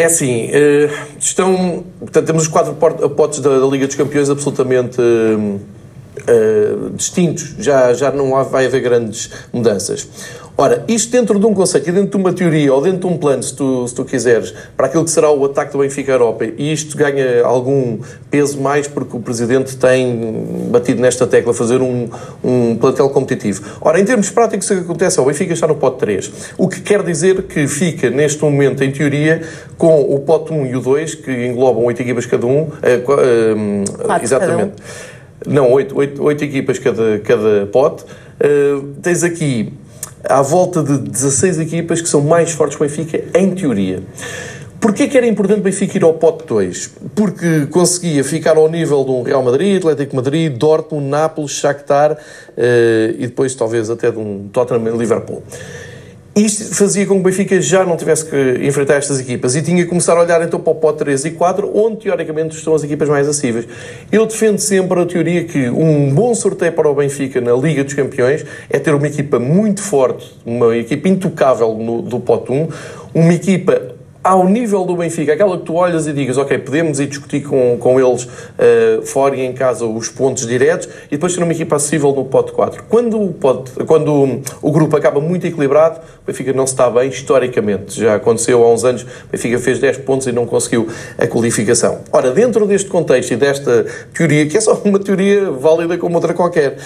É assim, eh, estão. Portanto, temos os quatro potes da, da Liga dos Campeões absolutamente uh, uh, distintos. Já, já não há, vai haver grandes mudanças. Ora, isto dentro de um conceito e dentro de uma teoria ou dentro de um plano, se tu, se tu quiseres, para aquilo que será o ataque do Benfica à Europa, e isto ganha algum peso mais porque o Presidente tem batido nesta tecla, fazer um, um plantel competitivo. Ora, em termos práticos, o que acontece é o Benfica está no pote 3, o que quer dizer que fica, neste momento, em teoria, com o pote 1 e o 2, que englobam 8 equipas cada um. Uh, uh, exatamente. Cada um. Não, 8, 8, 8 equipas cada, cada pote. Uh, tens aqui à volta de 16 equipas que são mais fortes que o Benfica, em teoria. Porquê que era importante o Benfica ir ao pote 2? Porque conseguia ficar ao nível de um Real Madrid, Atlético Madrid, Dortmund, Nápoles, Shakhtar uh, e depois talvez até de um Tottenham e Liverpool. Isto fazia com que o Benfica já não tivesse que enfrentar estas equipas e tinha que começar a olhar então para o pote 3 e 4, onde teoricamente estão as equipas mais acessíveis. Eu defendo sempre a teoria que um bom sorteio para o Benfica na Liga dos Campeões é ter uma equipa muito forte, uma equipa intocável no, do pote 1, uma equipa ao nível do Benfica, aquela que tu olhas e digas, ok, podemos ir discutir com, com eles uh, fora e em casa os pontos diretos e depois ter uma equipa acessível no pote 4. Quando, o, pote, quando o grupo acaba muito equilibrado, o Benfica não se está bem historicamente. Já aconteceu há uns anos, o Benfica fez 10 pontos e não conseguiu a qualificação. Ora, dentro deste contexto e desta teoria, que é só uma teoria válida como outra qualquer,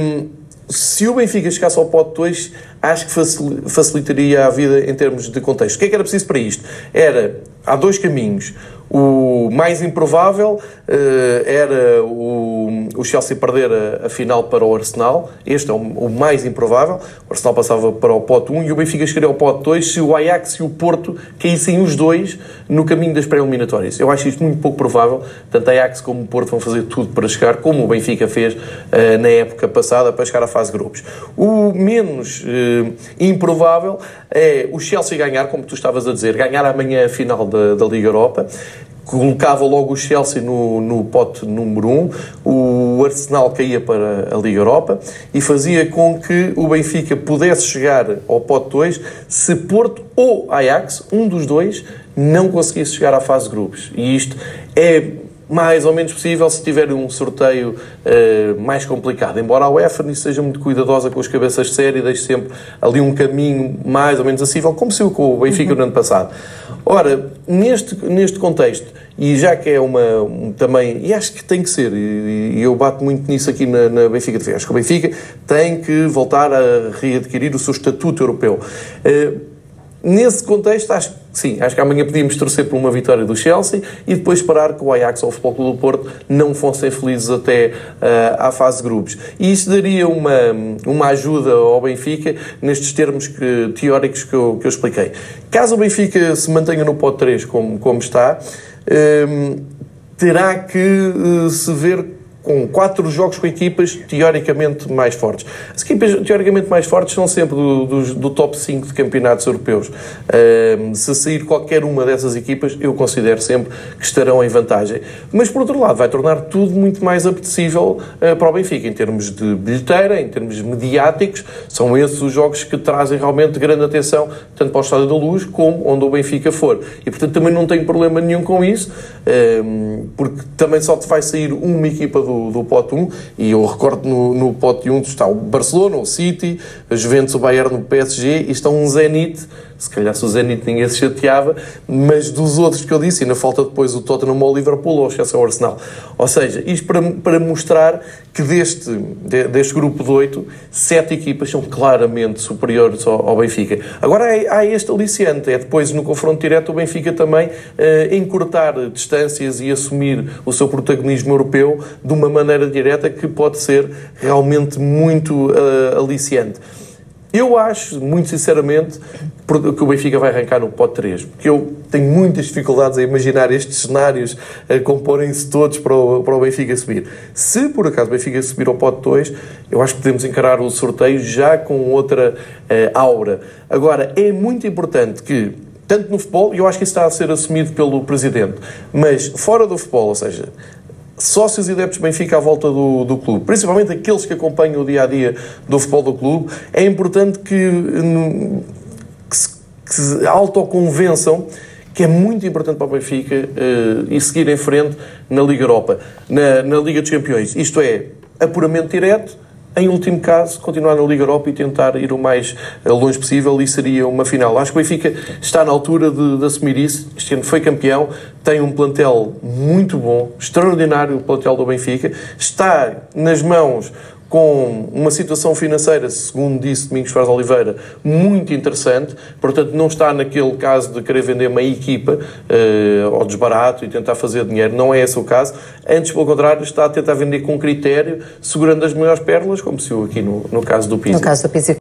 um, se o Benfica chegasse ao pote 2, acho que facilitaria a vida em termos de contexto. O que é que era preciso para isto? Era, há dois caminhos. O mais improvável uh, era o, o, Chelsea perder a, a, final para o Arsenal. Este é o, o, mais improvável. O Arsenal passava para o pote 1 e o Benfica chegaria ao pote 2 se o Ajax e o Porto caíssem os dois no caminho das pré-eliminatórias. Eu acho isto muito pouco provável. Tanto Ajax como o Porto vão fazer tudo para chegar, como o Benfica fez uh, na época passada, para chegar à fase de grupos. O menos uh, improvável é o Chelsea ganhar, como tu estavas a dizer, ganhar amanhã a final da, da Liga Europa colocava logo o Chelsea no, no pote número 1, um, o Arsenal caía para a Liga Europa e fazia com que o Benfica pudesse chegar ao pote 2 se Porto ou Ajax, um dos dois, não conseguisse chegar à fase de grupos. E isto é mais ou menos possível se tiver um sorteio uh, mais complicado. Embora a UEFA nisso seja muito cuidadosa com as cabeças de série e deixe sempre ali um caminho mais ou menos acessível, como se o com o Benfica uhum. no ano passado. Ora, neste, neste contexto, e já que é uma um, também, e acho que tem que ser, e, e eu bato muito nisso aqui na, na Benfica de acho que o Benfica tem que voltar a readquirir o seu estatuto europeu. Uh, Nesse contexto, acho que sim, acho que amanhã podíamos torcer por uma vitória do Chelsea e depois esperar que o Ajax ou o Futebol Clube do Porto não fossem felizes até uh, à fase de grupos. E isso daria uma, uma ajuda ao Benfica nestes termos que, teóricos que eu, que eu expliquei. Caso o Benfica se mantenha no pote 3 como, como está, um, terá que uh, se ver com quatro jogos com equipas teoricamente mais fortes. As equipas teoricamente mais fortes são sempre do, do, do top 5 de campeonatos europeus. Se sair qualquer uma dessas equipas, eu considero sempre que estarão em vantagem. Mas, por outro lado, vai tornar tudo muito mais apetecível uh, para o Benfica, em termos de bilheteira, em termos mediáticos. São esses os jogos que trazem realmente grande atenção, tanto para o Estádio da Luz como onde o Benfica for. E, portanto, também não tenho problema nenhum com isso, porque também só te vai sair uma equipa do do, do pote 1, e eu recordo no, no pote 1 está o Barcelona, o City, a Juventus, o Bayern, o PSG, e está um Zenit se calhar se o Zenit ninguém se chateava, mas dos outros que eu disse, ainda falta depois o Tottenham ou o Liverpool ou o Chelsea ou o Arsenal. Ou seja, isto para, para mostrar que deste, deste grupo de oito, sete equipas são claramente superiores ao, ao Benfica. Agora há, há, este aliciante, é depois no confronto direto o Benfica também uh, encurtar distâncias e assumir o seu protagonismo europeu de uma maneira direta que pode ser realmente muito uh, aliciante. Eu acho, muito sinceramente, que o Benfica vai arrancar no pote 3, porque eu tenho muitas dificuldades a imaginar estes cenários a comporem-se todos para o, para o Benfica subir. Se por acaso o Benfica subir ao pote 2, eu acho que podemos encarar o sorteio já com outra uh, aura. Agora, é muito importante que tanto no futebol, e eu acho que isso está a ser assumido pelo Presidente, mas fora do futebol, ou seja, sócios e adeptos Benfica à volta do, do clube, principalmente aqueles que acompanham o dia a dia do futebol do clube, é importante que, que se, que se autoconvençam que é muito importante para o Benfica uh, e seguir em frente na Liga Europa, na, na Liga dos Campeões. Isto é, apuramento direto, em último caso, continuar na Liga Europa e tentar ir o mais eh, longe possível e seria uma final. Acho que o Benfica está na altura de, de, assumir isso. Este ano foi campeão, tem um plantel muito bom, extraordinário o plantel do Benfica, está nas mãos com uma situação financeira, segundo disse Domingos Soares Oliveira, muito interessante. Portanto, não está naquele caso de querer vender uma equipa uh, ao desbarato e tentar fazer dinheiro. Não é esse o caso. Antes, pelo contrário, está a tentar vender com critério, segurando as melhores pérolas, como se viu aqui no, no caso do Pizzi. No caso do Pizzi.